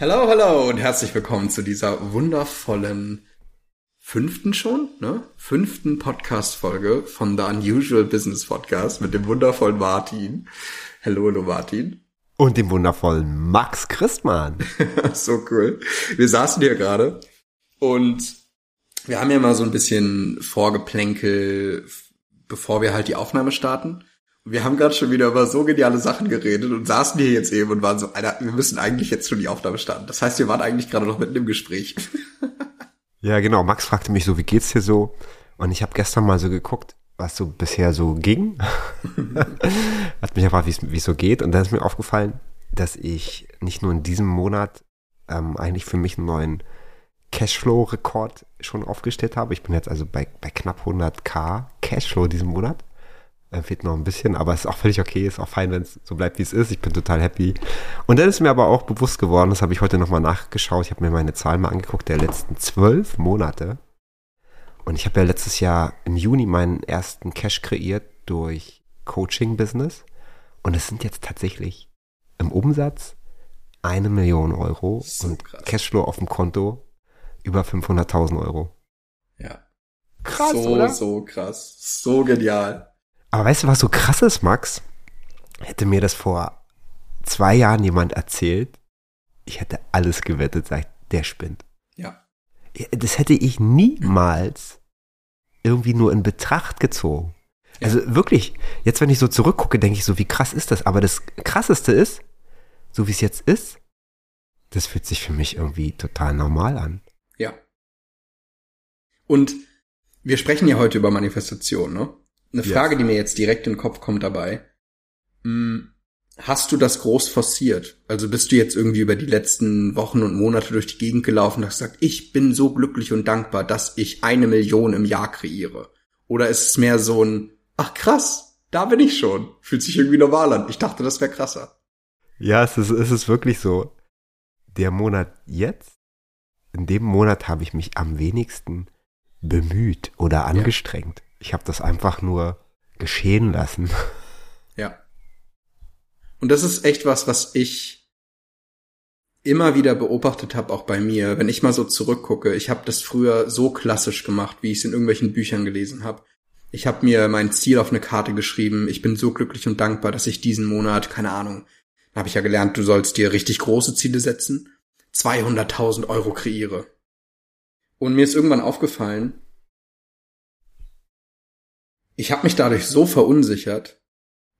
Hallo, hallo und herzlich willkommen zu dieser wundervollen fünften schon, ne? Fünften Podcast-Folge von The Unusual Business Podcast mit dem wundervollen Martin. Hallo, hallo Martin. Und dem wundervollen Max Christmann. so cool. Wir saßen hier gerade und wir haben ja mal so ein bisschen Vorgeplänkel, bevor wir halt die Aufnahme starten. Wir haben gerade schon wieder über so geniale Sachen geredet und saßen hier jetzt eben und waren so, Alter, wir müssen eigentlich jetzt schon die Aufnahme starten. Das heißt, wir waren eigentlich gerade noch mitten im Gespräch. ja, genau. Max fragte mich so, wie geht's dir so? Und ich habe gestern mal so geguckt, was so bisher so ging. Hat mich gefragt, wie es so geht. Und dann ist mir aufgefallen, dass ich nicht nur in diesem Monat ähm, eigentlich für mich einen neuen Cashflow-Rekord schon aufgestellt habe. Ich bin jetzt also bei, bei knapp 100k Cashflow diesen Monat. Äh, fehlt noch ein bisschen, aber es ist auch völlig okay, ist auch fein, wenn es so bleibt, wie es ist. Ich bin total happy. Und dann ist mir aber auch bewusst geworden, das habe ich heute nochmal nachgeschaut, ich habe mir meine Zahlen mal angeguckt, der letzten zwölf Monate. Und ich habe ja letztes Jahr im Juni meinen ersten Cash kreiert durch Coaching-Business. Und es sind jetzt tatsächlich im Umsatz eine Million Euro so und krass. Cashflow auf dem Konto über 500.000 Euro. Ja. Krass, so, oder? so krass. So genial. Aber weißt du, was so krass ist, Max? Hätte mir das vor zwei Jahren jemand erzählt, ich hätte alles gewettet, sagt, der spinnt. Ja. Das hätte ich niemals irgendwie nur in Betracht gezogen. Ja. Also wirklich, jetzt wenn ich so zurückgucke, denke ich so, wie krass ist das? Aber das Krasseste ist, so wie es jetzt ist, das fühlt sich für mich irgendwie total normal an. Ja. Und wir sprechen ja heute über Manifestation, ne? Eine Frage, yes. die mir jetzt direkt in den Kopf kommt dabei. Hm, hast du das groß forciert? Also bist du jetzt irgendwie über die letzten Wochen und Monate durch die Gegend gelaufen und hast gesagt, ich bin so glücklich und dankbar, dass ich eine Million im Jahr kreiere? Oder ist es mehr so ein, ach krass, da bin ich schon. Fühlt sich irgendwie normal an. Ich dachte, das wäre krasser. Ja, es ist, es ist wirklich so. Der Monat jetzt, in dem Monat habe ich mich am wenigsten bemüht oder angestrengt. Ja. Ich habe das einfach nur geschehen lassen. Ja. Und das ist echt was, was ich immer wieder beobachtet habe, auch bei mir. Wenn ich mal so zurückgucke, ich habe das früher so klassisch gemacht, wie ich es in irgendwelchen Büchern gelesen habe. Ich habe mir mein Ziel auf eine Karte geschrieben. Ich bin so glücklich und dankbar, dass ich diesen Monat, keine Ahnung, habe ich ja gelernt, du sollst dir richtig große Ziele setzen. 200.000 Euro kreiere. Und mir ist irgendwann aufgefallen, ich habe mich dadurch so verunsichert,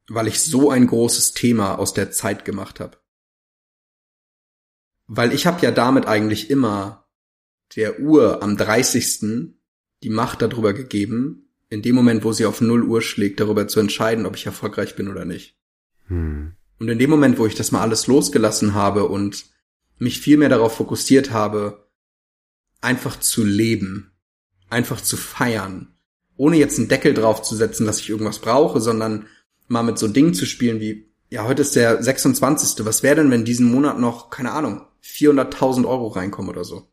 weil ich so ein großes Thema aus der Zeit gemacht habe. Weil ich habe ja damit eigentlich immer der Uhr am 30. die Macht darüber gegeben, in dem Moment, wo sie auf 0 Uhr schlägt, darüber zu entscheiden, ob ich erfolgreich bin oder nicht. Hm. Und in dem Moment, wo ich das mal alles losgelassen habe und mich viel mehr darauf fokussiert habe, einfach zu leben, einfach zu feiern, ohne jetzt einen Deckel drauf zu setzen, dass ich irgendwas brauche, sondern mal mit so Dingen zu spielen wie, ja, heute ist der 26. Was wäre denn, wenn diesen Monat noch, keine Ahnung, 400.000 Euro reinkommen oder so?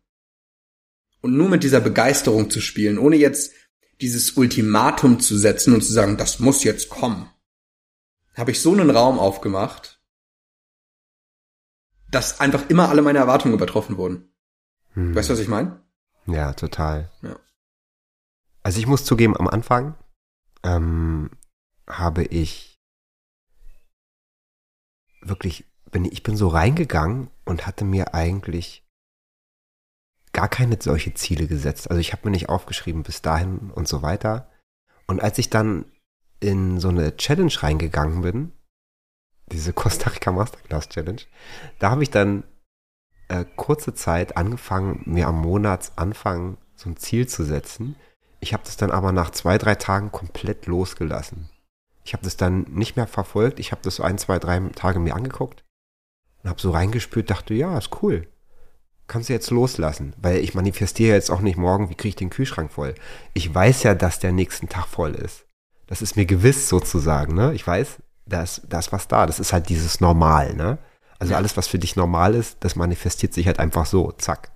Und nur mit dieser Begeisterung zu spielen, ohne jetzt dieses Ultimatum zu setzen und zu sagen, das muss jetzt kommen, habe ich so einen Raum aufgemacht, dass einfach immer alle meine Erwartungen übertroffen wurden. Hm. Weißt du, was ich meine? Ja, total. Ja. Also ich muss zugeben, am Anfang ähm, habe ich wirklich, bin, ich bin so reingegangen und hatte mir eigentlich gar keine solche Ziele gesetzt. Also ich habe mir nicht aufgeschrieben bis dahin und so weiter. Und als ich dann in so eine Challenge reingegangen bin, diese Costa Rica Masterclass Challenge, da habe ich dann äh, kurze Zeit angefangen, mir am Monatsanfang so ein Ziel zu setzen, ich habe das dann aber nach zwei, drei Tagen komplett losgelassen. Ich habe das dann nicht mehr verfolgt. Ich habe das so ein, zwei, drei Tage mir angeguckt und habe so reingespürt, dachte, ja, ist cool. Kannst du jetzt loslassen, weil ich manifestiere jetzt auch nicht morgen, wie kriege ich den Kühlschrank voll. Ich weiß ja, dass der nächsten Tag voll ist. Das ist mir gewiss sozusagen, ne? Ich weiß, da ist, da ist was da. Das ist halt dieses Normal, ne? Also alles, was für dich normal ist, das manifestiert sich halt einfach so, zack.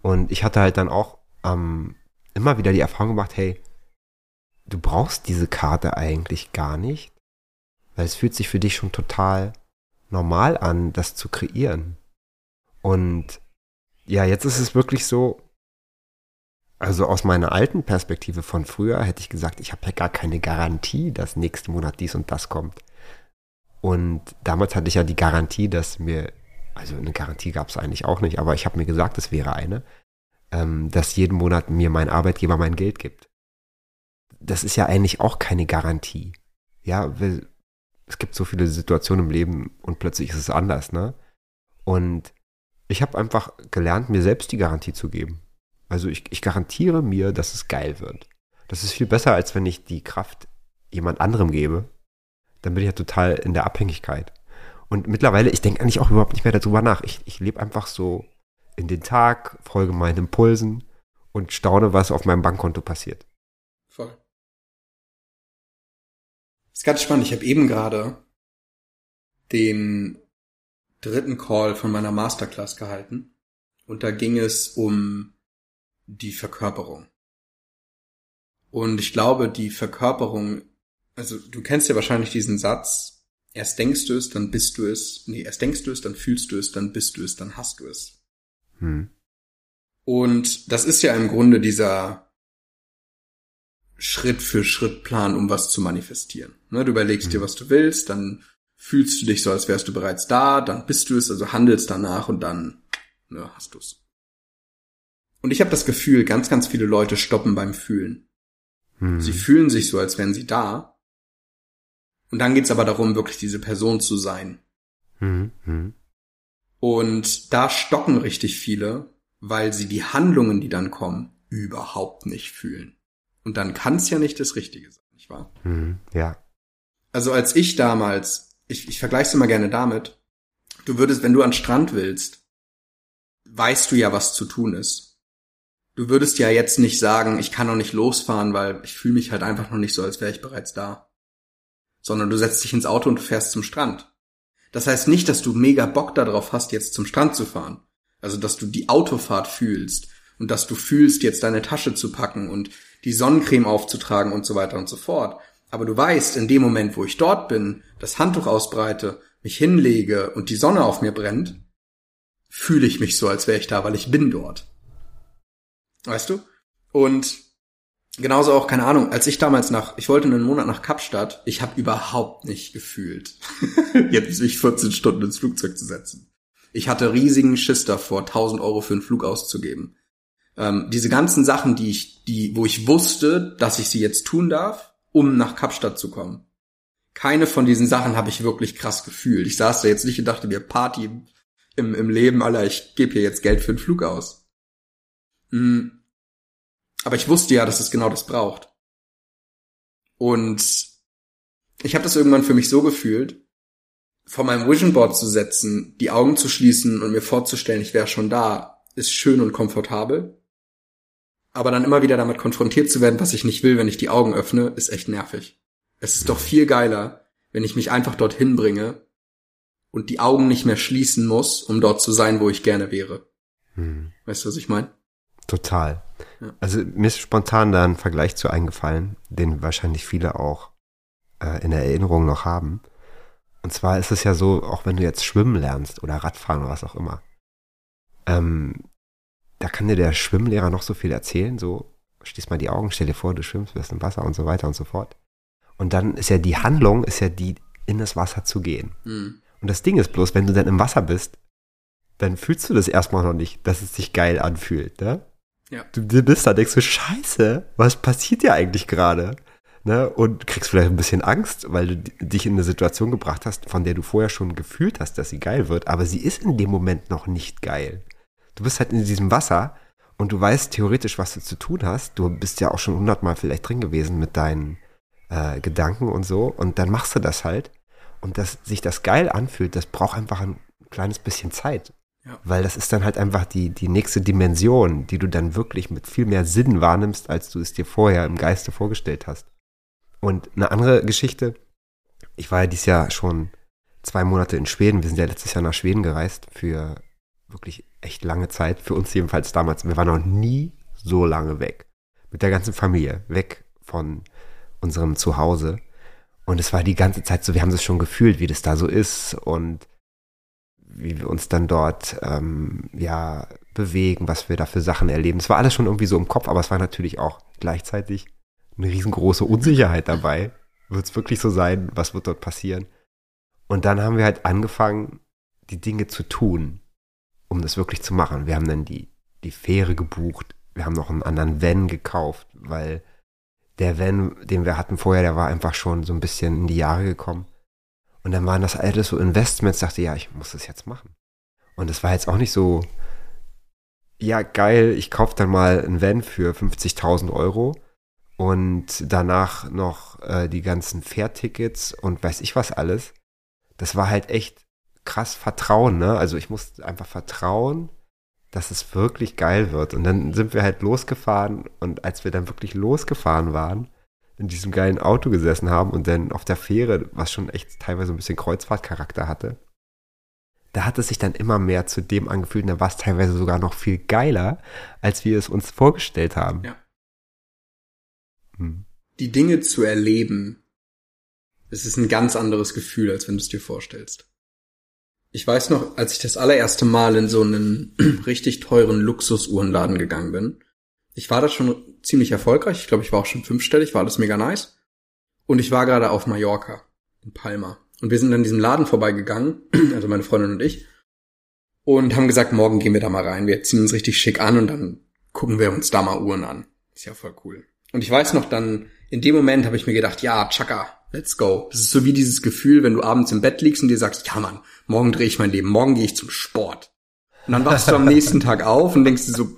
Und ich hatte halt dann auch am immer wieder die Erfahrung gemacht, hey, du brauchst diese Karte eigentlich gar nicht, weil es fühlt sich für dich schon total normal an, das zu kreieren. Und ja, jetzt ist es wirklich so, also aus meiner alten Perspektive von früher hätte ich gesagt, ich habe ja gar keine Garantie, dass nächsten Monat dies und das kommt. Und damals hatte ich ja die Garantie, dass mir, also eine Garantie gab es eigentlich auch nicht, aber ich habe mir gesagt, es wäre eine, ähm, dass jeden Monat mir mein Arbeitgeber mein Geld gibt. Das ist ja eigentlich auch keine Garantie. Ja, weil es gibt so viele Situationen im Leben und plötzlich ist es anders, ne? Und ich habe einfach gelernt, mir selbst die Garantie zu geben. Also ich, ich garantiere mir, dass es geil wird. Das ist viel besser, als wenn ich die Kraft jemand anderem gebe. Dann bin ich ja total in der Abhängigkeit. Und mittlerweile, ich denke eigentlich auch überhaupt nicht mehr darüber nach. Ich, ich lebe einfach so in den Tag, folge meinen Impulsen und staune, was auf meinem Bankkonto passiert. Voll. Ist ganz spannend. Ich habe eben gerade den dritten Call von meiner Masterclass gehalten. Und da ging es um die Verkörperung. Und ich glaube, die Verkörperung, also du kennst ja wahrscheinlich diesen Satz, erst denkst du es, dann bist du es, nee, erst denkst du es, dann fühlst du es, dann bist du es, dann hast du es. Hm. Und das ist ja im Grunde dieser Schritt für Schritt Plan, um was zu manifestieren. Ne, du überlegst hm. dir, was du willst, dann fühlst du dich so, als wärst du bereits da, dann bist du es, also handelst danach und dann ne, hast du es. Und ich habe das Gefühl, ganz, ganz viele Leute stoppen beim Fühlen. Hm. Sie fühlen sich so, als wären sie da. Und dann geht's aber darum, wirklich diese Person zu sein. Hm. Und da stocken richtig viele, weil sie die Handlungen, die dann kommen, überhaupt nicht fühlen. Und dann kann's ja nicht das Richtige sein, nicht wahr? Hm. Ja. Also als ich damals, ich, ich vergleiche es immer gerne damit, du würdest, wenn du an Strand willst, weißt du ja, was zu tun ist du würdest ja jetzt nicht sagen, ich kann noch nicht losfahren, weil ich fühle mich halt einfach noch nicht so, als wäre ich bereits da. Sondern du setzt dich ins Auto und fährst zum Strand. Das heißt nicht, dass du mega Bock darauf hast, jetzt zum Strand zu fahren. Also, dass du die Autofahrt fühlst und dass du fühlst, jetzt deine Tasche zu packen und die Sonnencreme aufzutragen und so weiter und so fort. Aber du weißt, in dem Moment, wo ich dort bin, das Handtuch ausbreite, mich hinlege und die Sonne auf mir brennt, fühle ich mich so, als wäre ich da, weil ich bin dort. Weißt du? Und genauso auch, keine Ahnung, als ich damals nach, ich wollte einen Monat nach Kapstadt, ich habe überhaupt nicht gefühlt, jetzt mich 14 Stunden ins Flugzeug zu setzen. Ich hatte riesigen Schiss davor, 1000 Euro für einen Flug auszugeben. Ähm, diese ganzen Sachen, die ich, die, wo ich wusste, dass ich sie jetzt tun darf, um nach Kapstadt zu kommen. Keine von diesen Sachen habe ich wirklich krass gefühlt. Ich saß da jetzt nicht und dachte mir, Party im, im Leben, Alter, ich gebe hier jetzt Geld für einen Flug aus. Mhm. Aber ich wusste ja, dass es genau das braucht. Und ich habe das irgendwann für mich so gefühlt, vor meinem Vision Board zu setzen, die Augen zu schließen und mir vorzustellen, ich wäre schon da, ist schön und komfortabel. Aber dann immer wieder damit konfrontiert zu werden, was ich nicht will, wenn ich die Augen öffne, ist echt nervig. Es ist doch viel geiler, wenn ich mich einfach dorthin bringe und die Augen nicht mehr schließen muss, um dort zu sein, wo ich gerne wäre. Hm. Weißt du, was ich meine? Total. Ja. Also mir ist spontan da ein Vergleich zu eingefallen, den wahrscheinlich viele auch äh, in Erinnerung noch haben. Und zwar ist es ja so, auch wenn du jetzt schwimmen lernst oder Radfahren oder was auch immer, ähm, da kann dir der Schwimmlehrer noch so viel erzählen, so schließ mal die Augen, stell dir vor, du schwimmst, wirst im Wasser und so weiter und so fort. Und dann ist ja die Handlung, ist ja die, in das Wasser zu gehen. Mhm. Und das Ding ist bloß, wenn du dann im Wasser bist, dann fühlst du das erstmal noch nicht, dass es sich geil anfühlt, ne? Ja. Du, du bist da, denkst du, scheiße, was passiert dir eigentlich gerade? Ne? Und kriegst vielleicht ein bisschen Angst, weil du dich in eine Situation gebracht hast, von der du vorher schon gefühlt hast, dass sie geil wird, aber sie ist in dem Moment noch nicht geil. Du bist halt in diesem Wasser und du weißt theoretisch, was du zu tun hast. Du bist ja auch schon hundertmal vielleicht drin gewesen mit deinen äh, Gedanken und so und dann machst du das halt. Und dass sich das geil anfühlt, das braucht einfach ein kleines bisschen Zeit. Weil das ist dann halt einfach die, die nächste Dimension, die du dann wirklich mit viel mehr Sinn wahrnimmst, als du es dir vorher im Geiste vorgestellt hast. Und eine andere Geschichte, ich war ja dieses Jahr schon zwei Monate in Schweden. Wir sind ja letztes Jahr nach Schweden gereist für wirklich echt lange Zeit. Für uns jedenfalls damals. Wir waren noch nie so lange weg. Mit der ganzen Familie. Weg von unserem Zuhause. Und es war die ganze Zeit so, wir haben es schon gefühlt, wie das da so ist. Und wie wir uns dann dort ähm, ja bewegen, was wir da für Sachen erleben. Es war alles schon irgendwie so im Kopf, aber es war natürlich auch gleichzeitig eine riesengroße Unsicherheit dabei. Wird es wirklich so sein? Was wird dort passieren? Und dann haben wir halt angefangen, die Dinge zu tun, um das wirklich zu machen. Wir haben dann die, die Fähre gebucht. Wir haben noch einen anderen Van gekauft, weil der Van, den wir hatten vorher, der war einfach schon so ein bisschen in die Jahre gekommen. Und dann waren das alles so Investments, dachte, ja, ich muss das jetzt machen. Und es war jetzt auch nicht so, ja, geil, ich kaufe dann mal ein Van für 50.000 Euro und danach noch äh, die ganzen Fährtickets und weiß ich was alles. Das war halt echt krass Vertrauen, ne? Also ich musste einfach vertrauen, dass es wirklich geil wird. Und dann sind wir halt losgefahren und als wir dann wirklich losgefahren waren, in diesem geilen Auto gesessen haben und dann auf der Fähre, was schon echt teilweise ein bisschen Kreuzfahrtcharakter hatte, da hat es sich dann immer mehr zu dem angefühlt und da war es teilweise sogar noch viel geiler, als wir es uns vorgestellt haben. Ja. Hm. Die Dinge zu erleben, es ist ein ganz anderes Gefühl, als wenn du es dir vorstellst. Ich weiß noch, als ich das allererste Mal in so einen richtig teuren Luxusuhrenladen gegangen bin. Ich war da schon ziemlich erfolgreich. Ich glaube, ich war auch schon fünfstellig, war alles mega nice. Und ich war gerade auf Mallorca, in Palma. Und wir sind an diesem Laden vorbeigegangen, also meine Freundin und ich, und haben gesagt, morgen gehen wir da mal rein. Wir ziehen uns richtig schick an und dann gucken wir uns da mal Uhren an. Ist ja voll cool. Und ich weiß noch, dann in dem Moment habe ich mir gedacht, ja, Chaka, let's go. Das ist so wie dieses Gefühl, wenn du abends im Bett liegst und dir sagst, ja Mann, morgen drehe ich mein Leben, morgen gehe ich zum Sport. Und dann wachst du am nächsten Tag auf und denkst dir so,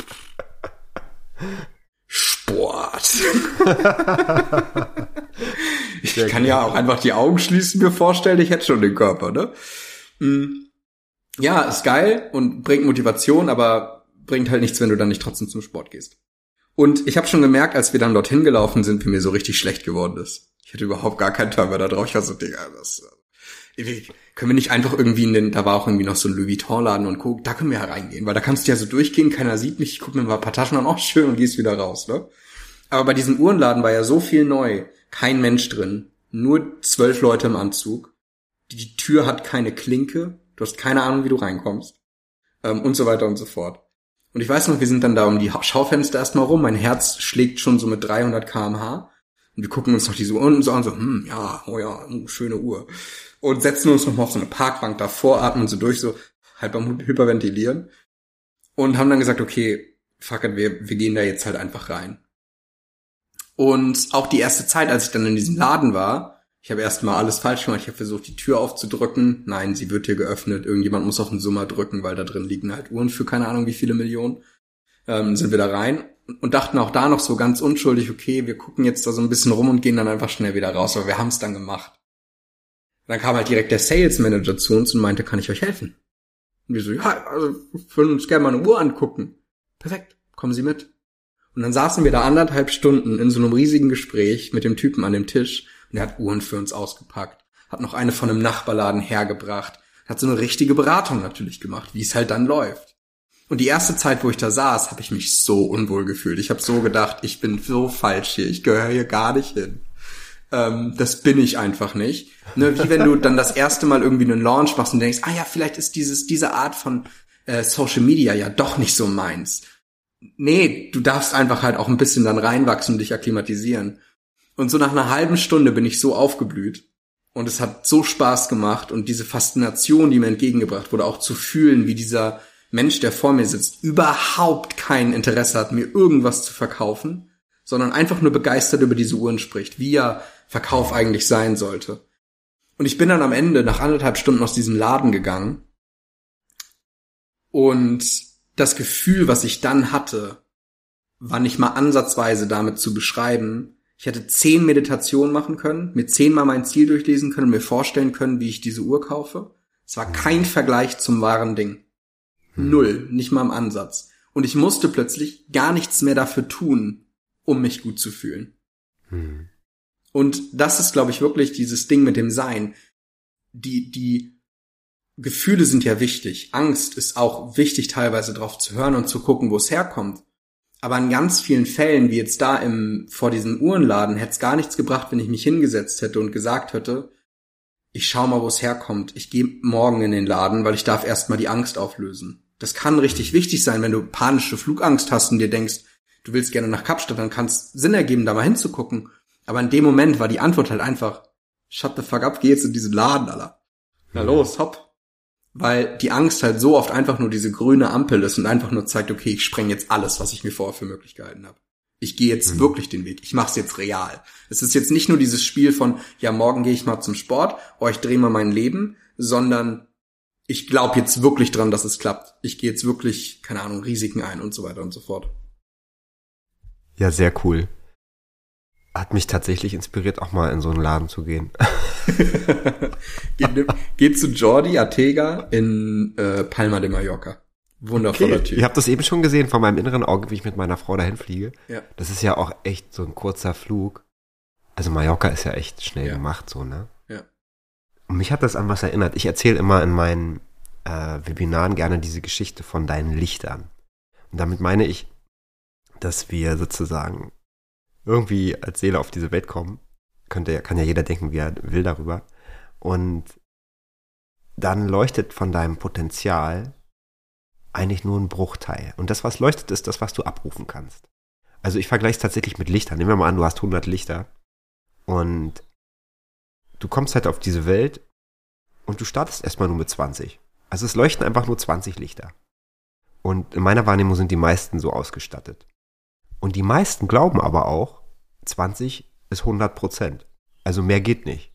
Sport. ich kann ja auch einfach die Augen schließen, mir vorstellen, ich hätte schon den Körper, ne? Hm. Ja, ist geil und bringt Motivation, aber bringt halt nichts, wenn du dann nicht trotzdem zum Sport gehst. Und ich habe schon gemerkt, als wir dann dorthin gelaufen sind, wie mir so richtig schlecht geworden ist. Ich hatte überhaupt gar keinen Timer da drauf. Ich war so, Digga, das, können wir nicht einfach irgendwie in den, da war auch irgendwie noch so ein Louis Vuitton-Laden und guck, da können wir ja reingehen, weil da kannst du ja so durchgehen, keiner sieht mich, ich guck mir mal ein paar Taschen an, auch schön und gehst wieder raus, ne? Aber bei diesem Uhrenladen war ja so viel neu, kein Mensch drin, nur zwölf Leute im Anzug, die Tür hat keine Klinke, du hast keine Ahnung, wie du reinkommst, ähm, und so weiter und so fort. Und ich weiß noch, wir sind dann da um die Schaufenster erstmal rum, mein Herz schlägt schon so mit 300 kmh und wir gucken uns noch diese Uhren so an, so, hm, ja, oh ja, oh, schöne Uhr. Und setzen uns noch mal auf so eine Parkbank davor, atmen so durch, so halb am Hyperventilieren. Und haben dann gesagt, okay, fuck it, wir, wir gehen da jetzt halt einfach rein. Und auch die erste Zeit, als ich dann in diesem Laden war, ich habe erstmal alles falsch gemacht. Ich habe versucht, die Tür aufzudrücken. Nein, sie wird hier geöffnet. Irgendjemand muss auf den Summer drücken, weil da drin liegen halt Uhren für keine Ahnung wie viele Millionen. Ähm, sind wir da rein und dachten auch da noch so ganz unschuldig, okay, wir gucken jetzt da so ein bisschen rum und gehen dann einfach schnell wieder raus, aber wir haben es dann gemacht. Dann kam halt direkt der Sales Manager zu uns und meinte, kann ich euch helfen? Und wir so, ja, also würden uns gerne mal eine Uhr angucken. Perfekt, kommen Sie mit. Und dann saßen wir da anderthalb Stunden in so einem riesigen Gespräch mit dem Typen an dem Tisch und er hat Uhren für uns ausgepackt, hat noch eine von einem Nachbarladen hergebracht, hat so eine richtige Beratung natürlich gemacht, wie es halt dann läuft. Und die erste Zeit, wo ich da saß, habe ich mich so unwohl gefühlt. Ich habe so gedacht, ich bin so falsch hier, ich gehöre hier gar nicht hin. Ähm, das bin ich einfach nicht. Ne, wie wenn du dann das erste Mal irgendwie einen Launch machst und denkst, ah ja, vielleicht ist dieses diese Art von äh, Social Media ja doch nicht so meins. Nee, du darfst einfach halt auch ein bisschen dann reinwachsen und dich akklimatisieren. Und so nach einer halben Stunde bin ich so aufgeblüht. Und es hat so Spaß gemacht und diese Faszination, die mir entgegengebracht wurde, auch zu fühlen, wie dieser Mensch, der vor mir sitzt, überhaupt kein Interesse hat, mir irgendwas zu verkaufen, sondern einfach nur begeistert über diese Uhren spricht, wie ja Verkauf eigentlich sein sollte. Und ich bin dann am Ende nach anderthalb Stunden aus diesem Laden gegangen und das Gefühl, was ich dann hatte, war nicht mal ansatzweise damit zu beschreiben. Ich hätte zehn Meditationen machen können, mir zehnmal mein Ziel durchlesen können, mir vorstellen können, wie ich diese Uhr kaufe. Es war kein Vergleich zum wahren Ding. Hm. Null, nicht mal im Ansatz. Und ich musste plötzlich gar nichts mehr dafür tun, um mich gut zu fühlen. Hm. Und das ist, glaube ich, wirklich dieses Ding mit dem Sein. Die, die Gefühle sind ja wichtig. Angst ist auch wichtig, teilweise drauf zu hören und zu gucken, wo es herkommt. Aber in ganz vielen Fällen, wie jetzt da im, vor diesem Uhrenladen, hätte es gar nichts gebracht, wenn ich mich hingesetzt hätte und gesagt hätte, ich schau mal, wo es herkommt. Ich gehe morgen in den Laden, weil ich darf erstmal die Angst auflösen. Das kann richtig wichtig sein, wenn du panische Flugangst hast und dir denkst, du willst gerne nach Kapstadt, dann kann es Sinn ergeben, da mal hinzugucken. Aber in dem Moment war die Antwort halt einfach, shut the fuck up, geh jetzt in diesen Laden, Alter. Na los, hopp. Weil die Angst halt so oft einfach nur diese grüne Ampel ist und einfach nur zeigt, okay, ich spreng jetzt alles, was ich mir vorher für möglich gehalten habe. Ich gehe jetzt mhm. wirklich den Weg. Ich mache es jetzt real. Es ist jetzt nicht nur dieses Spiel von, ja, morgen gehe ich mal zum Sport, oh, ich drehe mal mein Leben, sondern ich glaube jetzt wirklich dran, dass es klappt. Ich gehe jetzt wirklich, keine Ahnung, Risiken ein und so weiter und so fort. Ja, sehr cool. Hat mich tatsächlich inspiriert, auch mal in so einen Laden zu gehen. geht, geht zu Jordi Artega in äh, Palma de Mallorca. Wundervoller okay. Typ. Ich habe das eben schon gesehen vor meinem inneren Auge, wie ich mit meiner Frau dahin fliege. Ja. Das ist ja auch echt so ein kurzer Flug. Also Mallorca ist ja echt schnell ja. gemacht, so, ne? Ja. Und mich hat das an was erinnert. Ich erzähle immer in meinen äh, Webinaren gerne diese Geschichte von deinen Lichtern. Und damit meine ich, dass wir sozusagen irgendwie als Seele auf diese Welt kommen. Könnte, kann ja jeder denken, wie er will darüber. Und dann leuchtet von deinem Potenzial eigentlich nur ein Bruchteil. Und das, was leuchtet, ist das, was du abrufen kannst. Also ich vergleiche es tatsächlich mit Lichtern. Nehmen wir mal an, du hast 100 Lichter und du kommst halt auf diese Welt und du startest erstmal nur mit 20. Also es leuchten einfach nur 20 Lichter. Und in meiner Wahrnehmung sind die meisten so ausgestattet. Und die meisten glauben aber auch, 20 ist 100 Prozent. Also mehr geht nicht.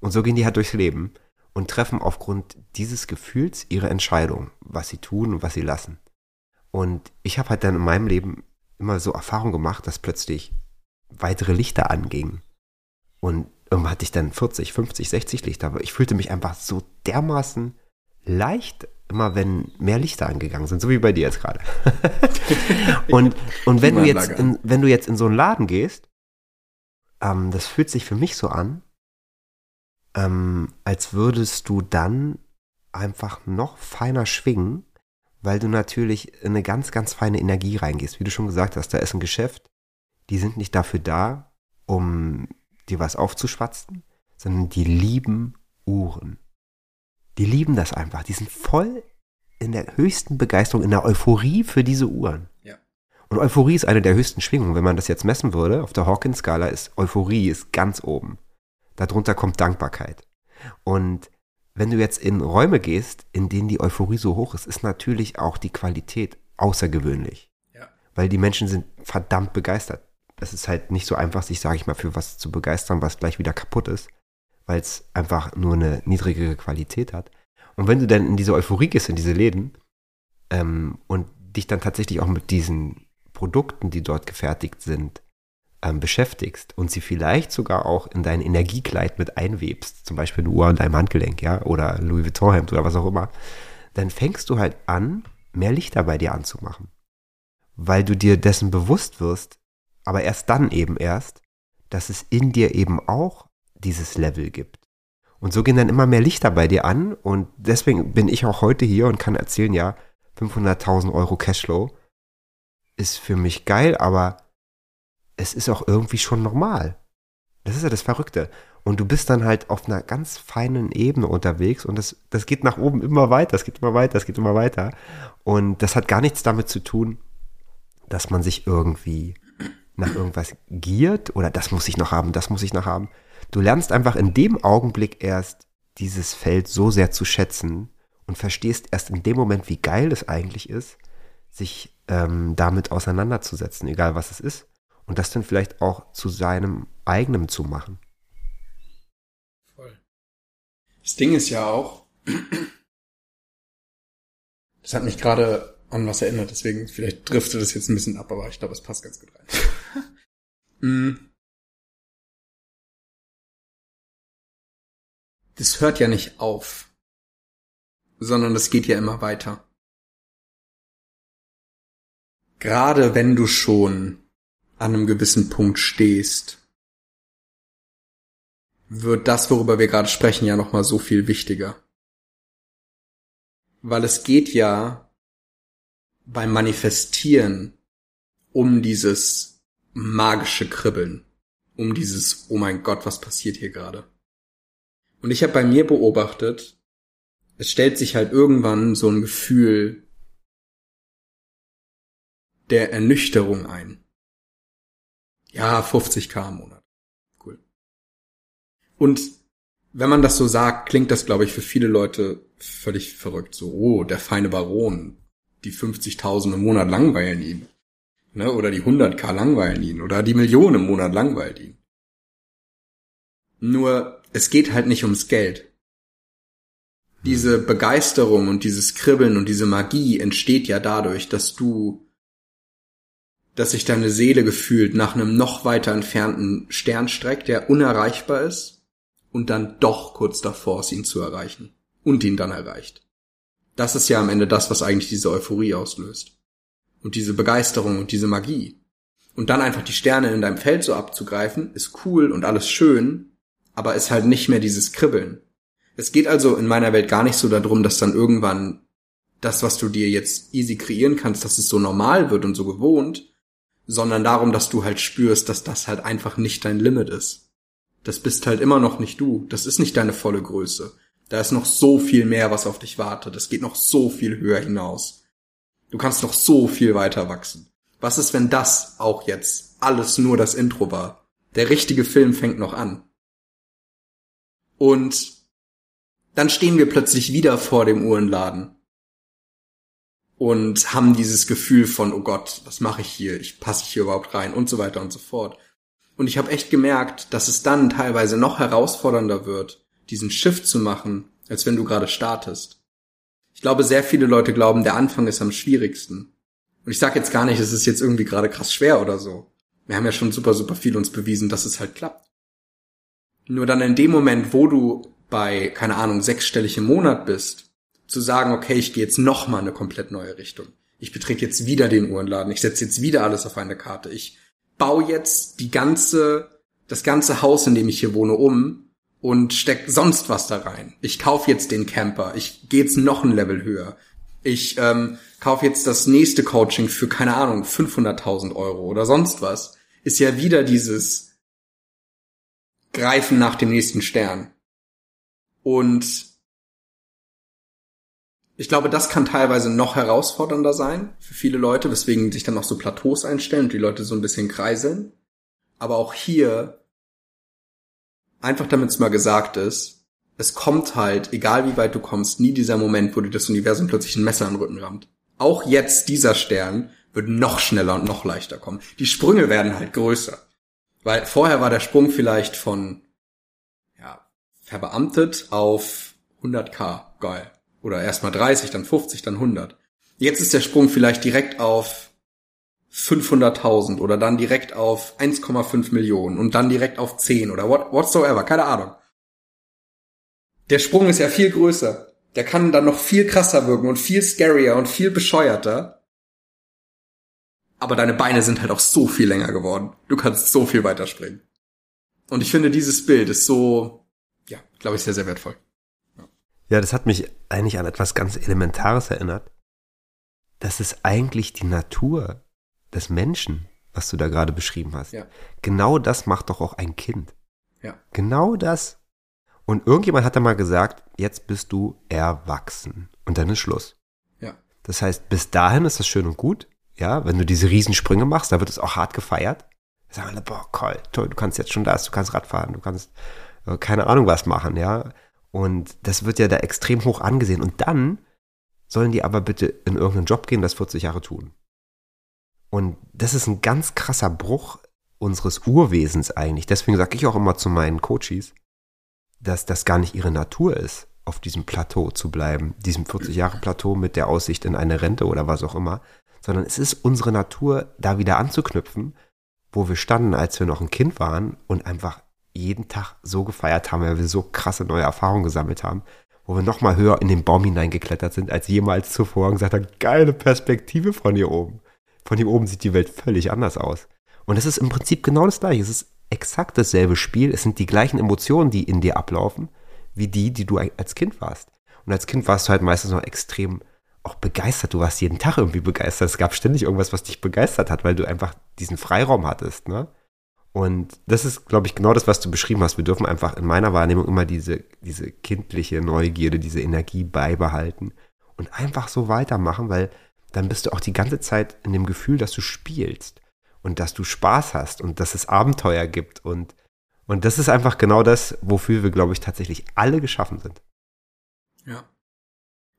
Und so gehen die halt durchs Leben und treffen aufgrund dieses Gefühls ihre Entscheidung, was sie tun und was sie lassen. Und ich habe halt dann in meinem Leben immer so Erfahrung gemacht, dass plötzlich weitere Lichter angingen. Und irgendwann hatte ich dann 40, 50, 60 Lichter, aber ich fühlte mich einfach so dermaßen leicht, immer wenn mehr Lichter angegangen sind, so wie bei dir jetzt gerade. und, und wenn du jetzt in, wenn du jetzt in so einen Laden gehst, ähm, das fühlt sich für mich so an, ähm, als würdest du dann einfach noch feiner schwingen, weil du natürlich in eine ganz, ganz feine Energie reingehst. Wie du schon gesagt hast, da ist ein Geschäft, die sind nicht dafür da, um dir was aufzuschwatzen, sondern die lieben Uhren. Die lieben das einfach. Die sind voll in der höchsten Begeisterung, in der Euphorie für diese Uhren. Ja. Und Euphorie ist eine der höchsten Schwingungen. Wenn man das jetzt messen würde, auf der Hawkins-Skala ist Euphorie ist ganz oben. Darunter kommt Dankbarkeit. Und wenn du jetzt in Räume gehst, in denen die Euphorie so hoch ist, ist natürlich auch die Qualität außergewöhnlich. Ja. Weil die Menschen sind verdammt begeistert. Es ist halt nicht so einfach, sich, sage ich mal, für was zu begeistern, was gleich wieder kaputt ist, weil es einfach nur eine niedrigere Qualität hat. Und wenn du dann in diese Euphorie gehst, in diese Läden, ähm, und dich dann tatsächlich auch mit diesen Produkten, die dort gefertigt sind, ähm, beschäftigst und sie vielleicht sogar auch in dein Energiekleid mit einwebst, zum Beispiel eine Uhr an deinem Handgelenk, ja, oder Louis Vuitton Hemd oder was auch immer, dann fängst du halt an, mehr Lichter bei dir anzumachen. Weil du dir dessen bewusst wirst, aber erst dann eben erst, dass es in dir eben auch dieses Level gibt. Und so gehen dann immer mehr Lichter bei dir an und deswegen bin ich auch heute hier und kann erzählen, ja, 500.000 Euro Cashflow ist für mich geil, aber es ist auch irgendwie schon normal. Das ist ja das Verrückte. Und du bist dann halt auf einer ganz feinen Ebene unterwegs und das, das geht nach oben immer weiter, es geht immer weiter, es geht immer weiter. Und das hat gar nichts damit zu tun, dass man sich irgendwie nach irgendwas giert oder das muss ich noch haben, das muss ich noch haben. Du lernst einfach in dem Augenblick erst dieses Feld so sehr zu schätzen und verstehst erst in dem Moment, wie geil es eigentlich ist, sich ähm, damit auseinanderzusetzen, egal was es ist und das dann vielleicht auch zu seinem eigenen zu machen. Voll. Das Ding ist ja auch, das hat mich gerade an was erinnert, deswegen vielleicht driftet das jetzt ein bisschen ab, aber ich glaube, es passt ganz gut rein. das hört ja nicht auf, sondern das geht ja immer weiter. Gerade wenn du schon an einem gewissen Punkt stehst, wird das, worüber wir gerade sprechen, ja nochmal so viel wichtiger. Weil es geht ja beim Manifestieren um dieses magische Kribbeln, um dieses, oh mein Gott, was passiert hier gerade? Und ich habe bei mir beobachtet, es stellt sich halt irgendwann so ein Gefühl der Ernüchterung ein. Ja, 50k im Monat. Cool. Und wenn man das so sagt, klingt das, glaube ich, für viele Leute völlig verrückt. So, oh, der feine Baron, die 50.000 im Monat langweilen ihn. Ne? Oder die 100k langweilen ihn. Oder die Millionen im Monat langweilt ihn. Nur, es geht halt nicht ums Geld. Diese Begeisterung und dieses Kribbeln und diese Magie entsteht ja dadurch, dass du, dass sich deine Seele gefühlt nach einem noch weiter entfernten Stern streckt, der unerreichbar ist und dann doch kurz davor ist, ihn zu erreichen und ihn dann erreicht. Das ist ja am Ende das, was eigentlich diese Euphorie auslöst. Und diese Begeisterung und diese Magie. Und dann einfach die Sterne in deinem Feld so abzugreifen, ist cool und alles schön, aber ist halt nicht mehr dieses Kribbeln. Es geht also in meiner Welt gar nicht so darum, dass dann irgendwann das, was du dir jetzt easy kreieren kannst, dass es so normal wird und so gewohnt, sondern darum, dass du halt spürst, dass das halt einfach nicht dein Limit ist. Das bist halt immer noch nicht du. Das ist nicht deine volle Größe. Da ist noch so viel mehr, was auf dich wartet. Es geht noch so viel höher hinaus. Du kannst noch so viel weiter wachsen. Was ist, wenn das auch jetzt alles nur das Intro war? Der richtige Film fängt noch an. Und dann stehen wir plötzlich wieder vor dem Uhrenladen und haben dieses Gefühl von, oh Gott, was mache ich hier? Ich passe hier überhaupt rein und so weiter und so fort. Und ich habe echt gemerkt, dass es dann teilweise noch herausfordernder wird, diesen Shift zu machen, als wenn du gerade startest. Ich glaube, sehr viele Leute glauben, der Anfang ist am schwierigsten. Und ich sage jetzt gar nicht, es ist jetzt irgendwie gerade krass schwer oder so. Wir haben ja schon super, super viel uns bewiesen, dass es halt klappt. Nur dann in dem Moment, wo du bei, keine Ahnung, sechsstellig im Monat bist, zu sagen, okay, ich gehe jetzt noch mal eine komplett neue Richtung. Ich betrete jetzt wieder den Uhrenladen. Ich setze jetzt wieder alles auf eine Karte. Ich baue jetzt die ganze, das ganze Haus, in dem ich hier wohne, um und steck sonst was da rein. Ich kaufe jetzt den Camper. Ich gehe jetzt noch ein Level höher. Ich ähm, kaufe jetzt das nächste Coaching für, keine Ahnung, 500.000 Euro oder sonst was. Ist ja wieder dieses Greifen nach dem nächsten Stern. Und ich glaube, das kann teilweise noch herausfordernder sein für viele Leute, weswegen sich dann auch so Plateaus einstellen und die Leute so ein bisschen kreiseln. Aber auch hier, einfach damit es mal gesagt ist, es kommt halt, egal wie weit du kommst, nie dieser Moment, wo dir das Universum plötzlich ein Messer in den Rücken rammt. Auch jetzt dieser Stern wird noch schneller und noch leichter kommen. Die Sprünge werden halt größer. Weil vorher war der Sprung vielleicht von verbeamtet auf 100k. Geil. Oder erstmal 30, dann 50, dann 100. Jetzt ist der Sprung vielleicht direkt auf 500.000 oder dann direkt auf 1,5 Millionen und dann direkt auf 10 oder what, whatsoever, keine Ahnung. Der Sprung ist ja viel größer. Der kann dann noch viel krasser wirken und viel scarier und viel bescheuerter. Aber deine Beine sind halt auch so viel länger geworden. Du kannst so viel weiter springen. Und ich finde, dieses Bild ist so, ja, glaube ich, sehr, sehr wertvoll. Ja. ja, das hat mich eigentlich an etwas ganz Elementares erinnert. Das ist eigentlich die Natur des Menschen, was du da gerade beschrieben hast. Ja. Genau das macht doch auch ein Kind. Ja. Genau das. Und irgendjemand hat da mal gesagt, jetzt bist du erwachsen. Und dann ist Schluss. Ja. Das heißt, bis dahin ist das schön und gut. Ja, wenn du diese Riesensprünge machst, da wird es auch hart gefeiert. Da sagen alle, boah, toll, toll, du kannst jetzt schon das, du kannst Radfahren, du kannst äh, keine Ahnung was machen, ja. Und das wird ja da extrem hoch angesehen. Und dann sollen die aber bitte in irgendeinen Job gehen, das 40 Jahre tun. Und das ist ein ganz krasser Bruch unseres Urwesens eigentlich. Deswegen sage ich auch immer zu meinen Coaches, dass das gar nicht ihre Natur ist, auf diesem Plateau zu bleiben, diesem 40 Jahre Plateau mit der Aussicht in eine Rente oder was auch immer, sondern es ist unsere Natur, da wieder anzuknüpfen, wo wir standen, als wir noch ein Kind waren und einfach jeden Tag so gefeiert haben, weil wir so krasse neue Erfahrungen gesammelt haben, wo wir noch mal höher in den Baum hineingeklettert sind als jemals zuvor und gesagt haben, geile Perspektive von hier oben. Von hier oben sieht die Welt völlig anders aus. Und es ist im Prinzip genau das gleiche. Es ist exakt dasselbe Spiel. Es sind die gleichen Emotionen, die in dir ablaufen, wie die, die du als Kind warst. Und als Kind warst du halt meistens noch extrem auch begeistert. Du warst jeden Tag irgendwie begeistert. Es gab ständig irgendwas, was dich begeistert hat, weil du einfach diesen Freiraum hattest, ne? Und das ist, glaube ich, genau das, was du beschrieben hast. Wir dürfen einfach in meiner Wahrnehmung immer diese, diese kindliche Neugierde, diese Energie beibehalten und einfach so weitermachen, weil dann bist du auch die ganze Zeit in dem Gefühl, dass du spielst und dass du Spaß hast und dass es Abenteuer gibt und und das ist einfach genau das, wofür wir, glaube ich, tatsächlich alle geschaffen sind. Ja.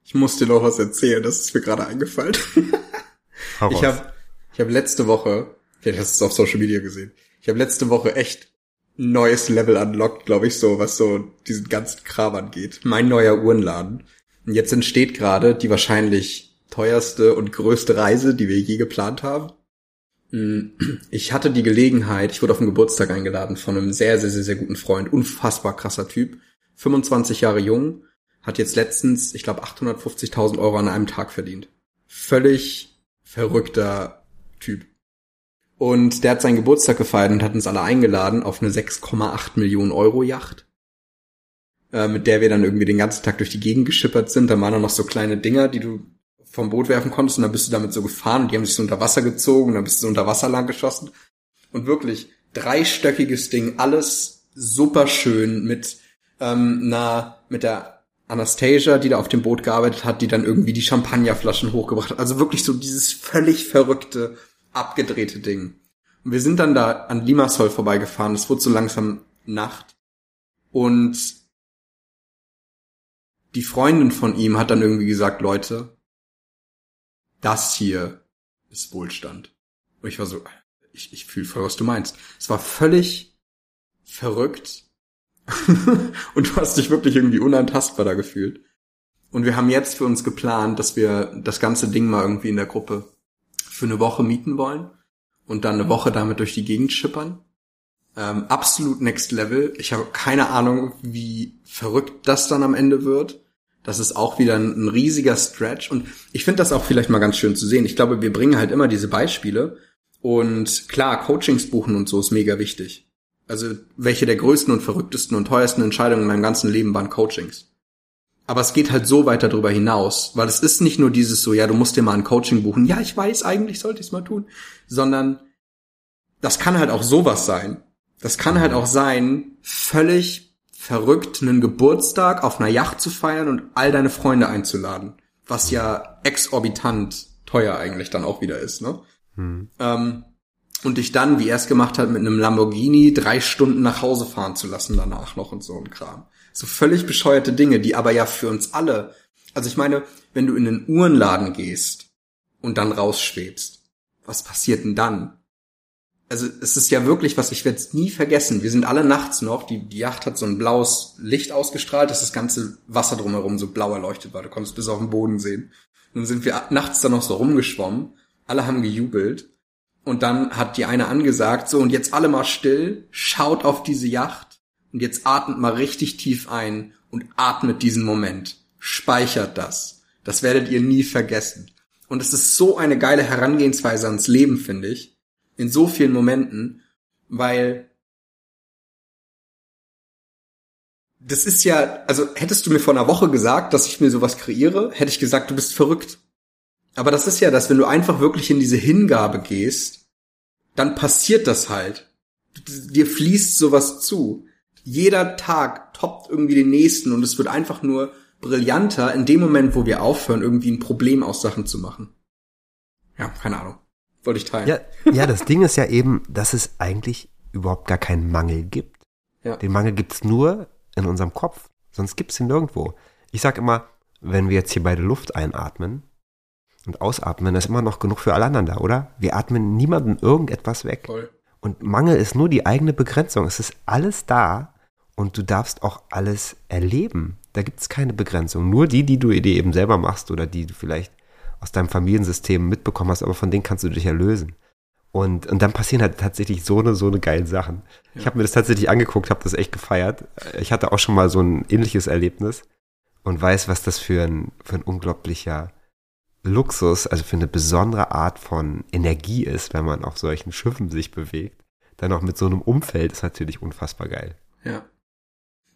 Ich muss dir noch was erzählen, das ist mir gerade eingefallen. ich habe ich hab letzte Woche, vielleicht hast du es auf Social Media gesehen, ich habe letzte Woche echt ein neues Level unlocked, glaube ich, so, was so diesen ganzen Kram angeht. Mein neuer Uhrenladen. Und jetzt entsteht gerade die wahrscheinlich teuerste und größte Reise, die wir je geplant haben. Hm, ich hatte die Gelegenheit, ich wurde auf den Geburtstag eingeladen von einem sehr, sehr, sehr, sehr guten Freund, unfassbar krasser Typ, 25 Jahre jung, hat jetzt letztens, ich glaube, 850.000 Euro an einem Tag verdient. Völlig verrückter Typ. Und der hat seinen Geburtstag gefeiert und hat uns alle eingeladen auf eine 6,8 Millionen Euro Yacht, äh, mit der wir dann irgendwie den ganzen Tag durch die Gegend geschippert sind. Da waren dann noch so kleine Dinger, die du vom Boot werfen konntest und dann bist du damit so gefahren und die haben sich so unter Wasser gezogen und dann bist du so unter Wasser lang geschossen. Und wirklich dreistöckiges Ding, alles super schön mit ähm, na mit der Anastasia, die da auf dem Boot gearbeitet hat, die dann irgendwie die Champagnerflaschen hochgebracht hat. Also wirklich so dieses völlig verrückte, abgedrehte Ding. Und wir sind dann da an Limassol vorbeigefahren. Es wurde so langsam Nacht. Und die Freundin von ihm hat dann irgendwie gesagt, Leute, das hier ist Wohlstand. Und ich war so, ich, ich fühle voll, was du meinst. Es war völlig verrückt. und du hast dich wirklich irgendwie unantastbar da gefühlt. Und wir haben jetzt für uns geplant, dass wir das ganze Ding mal irgendwie in der Gruppe für eine Woche mieten wollen und dann eine Woche damit durch die Gegend schippern. Ähm, absolut next level. Ich habe keine Ahnung, wie verrückt das dann am Ende wird. Das ist auch wieder ein, ein riesiger Stretch. Und ich finde das auch vielleicht mal ganz schön zu sehen. Ich glaube, wir bringen halt immer diese Beispiele. Und klar, Coachings buchen und so ist mega wichtig. Also welche der größten und verrücktesten und teuersten Entscheidungen in meinem ganzen Leben waren Coachings. Aber es geht halt so weiter darüber hinaus, weil es ist nicht nur dieses so, ja, du musst dir mal ein Coaching buchen. Ja, ich weiß, eigentlich sollte ich es mal tun. Sondern das kann halt auch sowas sein. Das kann halt auch sein, völlig verrückt, einen Geburtstag auf einer Yacht zu feiern und all deine Freunde einzuladen. Was ja exorbitant teuer eigentlich dann auch wieder ist, ne? Hm. Ähm, und dich dann, wie er es gemacht hat, mit einem Lamborghini drei Stunden nach Hause fahren zu lassen danach noch und so ein Kram. So völlig bescheuerte Dinge, die aber ja für uns alle, also ich meine, wenn du in einen Uhrenladen gehst und dann rausschwebst, was passiert denn dann? also es ist ja wirklich was, ich werde es nie vergessen. Wir sind alle nachts noch, die, die Yacht hat so ein blaues Licht ausgestrahlt, dass das ganze Wasser drumherum so blau erleuchtet war. Du konntest bis auf den Boden sehen. Dann sind wir nachts da noch so rumgeschwommen. Alle haben gejubelt. Und dann hat die eine angesagt, so und jetzt alle mal still, schaut auf diese Yacht und jetzt atmet mal richtig tief ein und atmet diesen Moment. Speichert das. Das werdet ihr nie vergessen. Und es ist so eine geile Herangehensweise ans Leben, finde ich in so vielen Momenten, weil das ist ja, also hättest du mir vor einer Woche gesagt, dass ich mir sowas kreiere, hätte ich gesagt, du bist verrückt. Aber das ist ja das, wenn du einfach wirklich in diese Hingabe gehst, dann passiert das halt. Dir fließt sowas zu. Jeder Tag toppt irgendwie den nächsten und es wird einfach nur brillanter in dem Moment, wo wir aufhören, irgendwie ein Problem aus Sachen zu machen. Ja, keine Ahnung wollte ich teilen. Ja, ja, das Ding ist ja eben, dass es eigentlich überhaupt gar keinen Mangel gibt. Ja. Den Mangel gibt's nur in unserem Kopf, sonst gibt's ihn nirgendwo. Ich sag immer, wenn wir jetzt hier beide Luft einatmen und ausatmen, ist immer noch genug für alle anderen da, oder? Wir atmen niemandem irgendetwas weg. Voll. Und Mangel ist nur die eigene Begrenzung. Es ist alles da und du darfst auch alles erleben. Da gibt's keine Begrenzung. Nur die, die du dir eben selber machst oder die du vielleicht aus deinem Familiensystem mitbekommen hast, aber von denen kannst du dich erlösen. Und, und dann passieren halt tatsächlich so eine, so eine geile Sachen. Ja. Ich habe mir das tatsächlich angeguckt, habe das echt gefeiert. Ich hatte auch schon mal so ein ähnliches Erlebnis und weiß, was das für ein, für ein unglaublicher Luxus, also für eine besondere Art von Energie ist, wenn man auf solchen Schiffen sich bewegt. Dann auch mit so einem Umfeld ist natürlich unfassbar geil. Ja.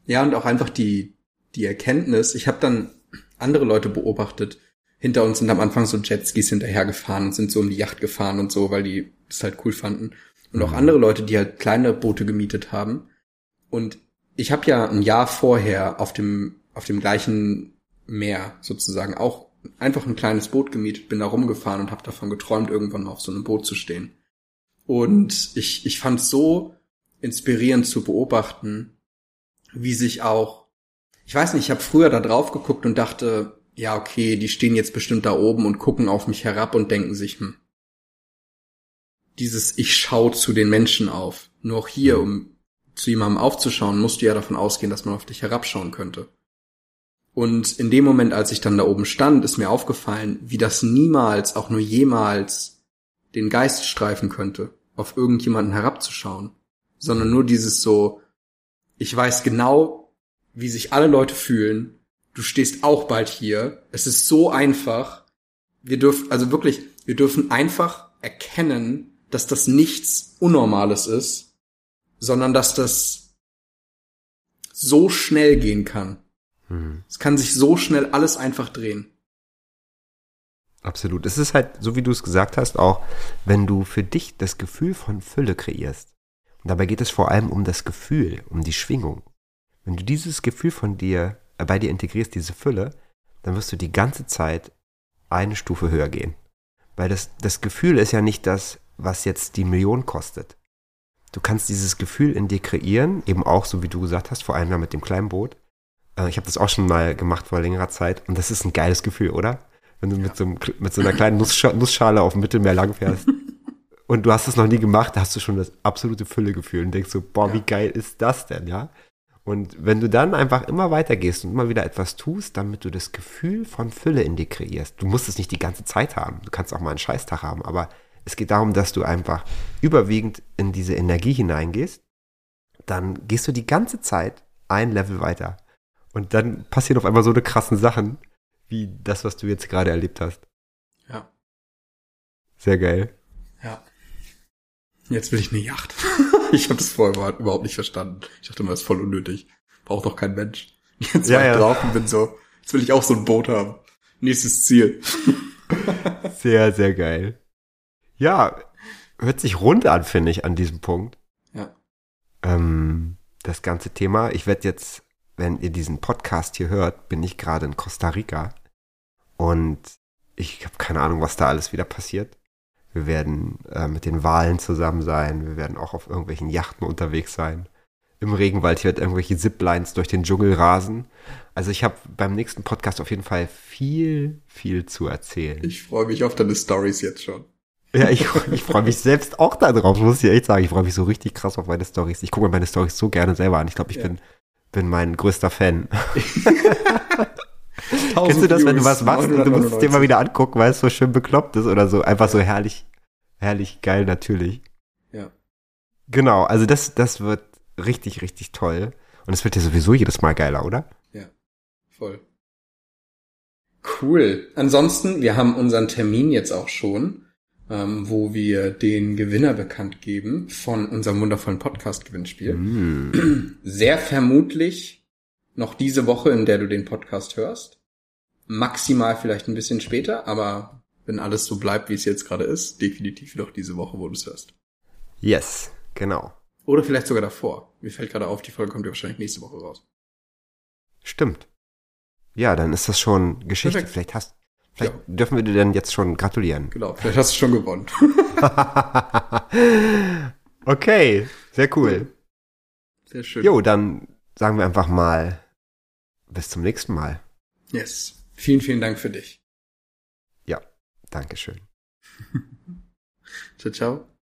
Ja, und auch einfach die, die Erkenntnis, ich habe dann andere Leute beobachtet, hinter uns sind am Anfang so Jetskis hinterhergefahren und sind so um die Yacht gefahren und so, weil die das halt cool fanden. und auch andere Leute, die halt kleine Boote gemietet haben. Und ich habe ja ein Jahr vorher auf dem auf dem gleichen Meer sozusagen auch einfach ein kleines Boot gemietet, bin da rumgefahren und habe davon geträumt, irgendwann mal auf so einem Boot zu stehen. Und ich ich fand so inspirierend zu beobachten, wie sich auch ich weiß nicht, ich habe früher da drauf geguckt und dachte, ja, okay, die stehen jetzt bestimmt da oben und gucken auf mich herab und denken sich, hm, dieses Ich schau zu den Menschen auf. Nur auch hier, um zu jemandem aufzuschauen, musst du ja davon ausgehen, dass man auf dich herabschauen könnte. Und in dem Moment, als ich dann da oben stand, ist mir aufgefallen, wie das niemals, auch nur jemals, den Geist streifen könnte, auf irgendjemanden herabzuschauen, sondern nur dieses so, ich weiß genau, wie sich alle Leute fühlen, du stehst auch bald hier, es ist so einfach, wir dürfen, also wirklich, wir dürfen einfach erkennen, dass das nichts Unnormales ist, sondern dass das so schnell gehen kann. Mhm. Es kann sich so schnell alles einfach drehen. Absolut. Es ist halt, so wie du es gesagt hast, auch wenn du für dich das Gefühl von Fülle kreierst. Und dabei geht es vor allem um das Gefühl, um die Schwingung. Wenn du dieses Gefühl von dir, äh, bei dir integrierst, diese Fülle, dann wirst du die ganze Zeit eine Stufe höher gehen. Weil das, das Gefühl ist ja nicht das, was jetzt die Million kostet. Du kannst dieses Gefühl in dir kreieren, eben auch, so wie du gesagt hast, vor allem ja mit dem kleinen Boot. Äh, ich habe das auch schon mal gemacht vor längerer Zeit und das ist ein geiles Gefühl, oder? Wenn du mit, so einem, mit so einer kleinen Nusssch Nussschale auf dem Mittelmeer langfährst und du hast es noch nie gemacht, da hast du schon das absolute Füllegefühl und denkst so, boah, wie geil ist das denn, ja? Und wenn du dann einfach immer weitergehst und immer wieder etwas tust, damit du das Gefühl von Fülle in dir kreierst, du musst es nicht die ganze Zeit haben, du kannst auch mal einen Scheißtag haben, aber es geht darum, dass du einfach überwiegend in diese Energie hineingehst. Dann gehst du die ganze Zeit ein Level weiter. Und dann passieren auf einmal so eine krassen Sachen, wie das, was du jetzt gerade erlebt hast. Ja. Sehr geil. Ja. Jetzt will ich eine Yacht. ich habe das vorher überhaupt nicht verstanden. Ich dachte immer, das ist voll unnötig. Braucht doch kein Mensch. Jetzt ja, war ich ja. drauf und bin so, jetzt will ich auch so ein Boot haben. Nächstes Ziel. sehr, sehr geil. Ja, hört sich rund an, finde ich, an diesem Punkt. Ja. Ähm, das ganze Thema. Ich werde jetzt, wenn ihr diesen Podcast hier hört, bin ich gerade in Costa Rica. Und ich habe keine Ahnung, was da alles wieder passiert. Wir werden äh, mit den Wahlen zusammen sein. Wir werden auch auf irgendwelchen Yachten unterwegs sein. Im Regenwald hier wird irgendwelche Ziplines durch den Dschungel rasen. Also ich habe beim nächsten Podcast auf jeden Fall viel, viel zu erzählen. Ich freue mich auf deine Stories jetzt schon. Ja, ich, ich freue mich selbst auch darauf, muss ich echt sagen. Ich freue mich so richtig krass auf meine Stories. Ich gucke mir meine Stories so gerne selber an. Ich glaube, ich ja. bin, bin mein größter Fan. Kennst du das, wenn du was machst und du musst es dir mal wieder angucken, weil es so schön bekloppt ist oder so? Einfach so herrlich, herrlich geil natürlich. Ja. Genau, also das, das wird richtig, richtig toll. Und es wird ja sowieso jedes Mal geiler, oder? Ja, voll. Cool. Ansonsten, wir haben unseren Termin jetzt auch schon ähm, wo wir den Gewinner bekannt geben von unserem wundervollen Podcast-Gewinnspiel. Mm. Sehr vermutlich noch diese Woche, in der du den Podcast hörst. Maximal vielleicht ein bisschen später, aber wenn alles so bleibt, wie es jetzt gerade ist, definitiv noch diese Woche, wo du es hörst. Yes, genau. Oder vielleicht sogar davor. Mir fällt gerade auf, die Folge kommt ja wahrscheinlich nächste Woche raus. Stimmt. Ja, dann ist das schon Geschichte. Perfekt. Vielleicht hast, Vielleicht ja. dürfen wir dir denn jetzt schon gratulieren. Genau, vielleicht hast du schon gewonnen. okay, sehr cool. Sehr schön. Jo, dann sagen wir einfach mal bis zum nächsten Mal. Yes. Vielen, vielen Dank für dich. Ja, Dankeschön. ciao, ciao.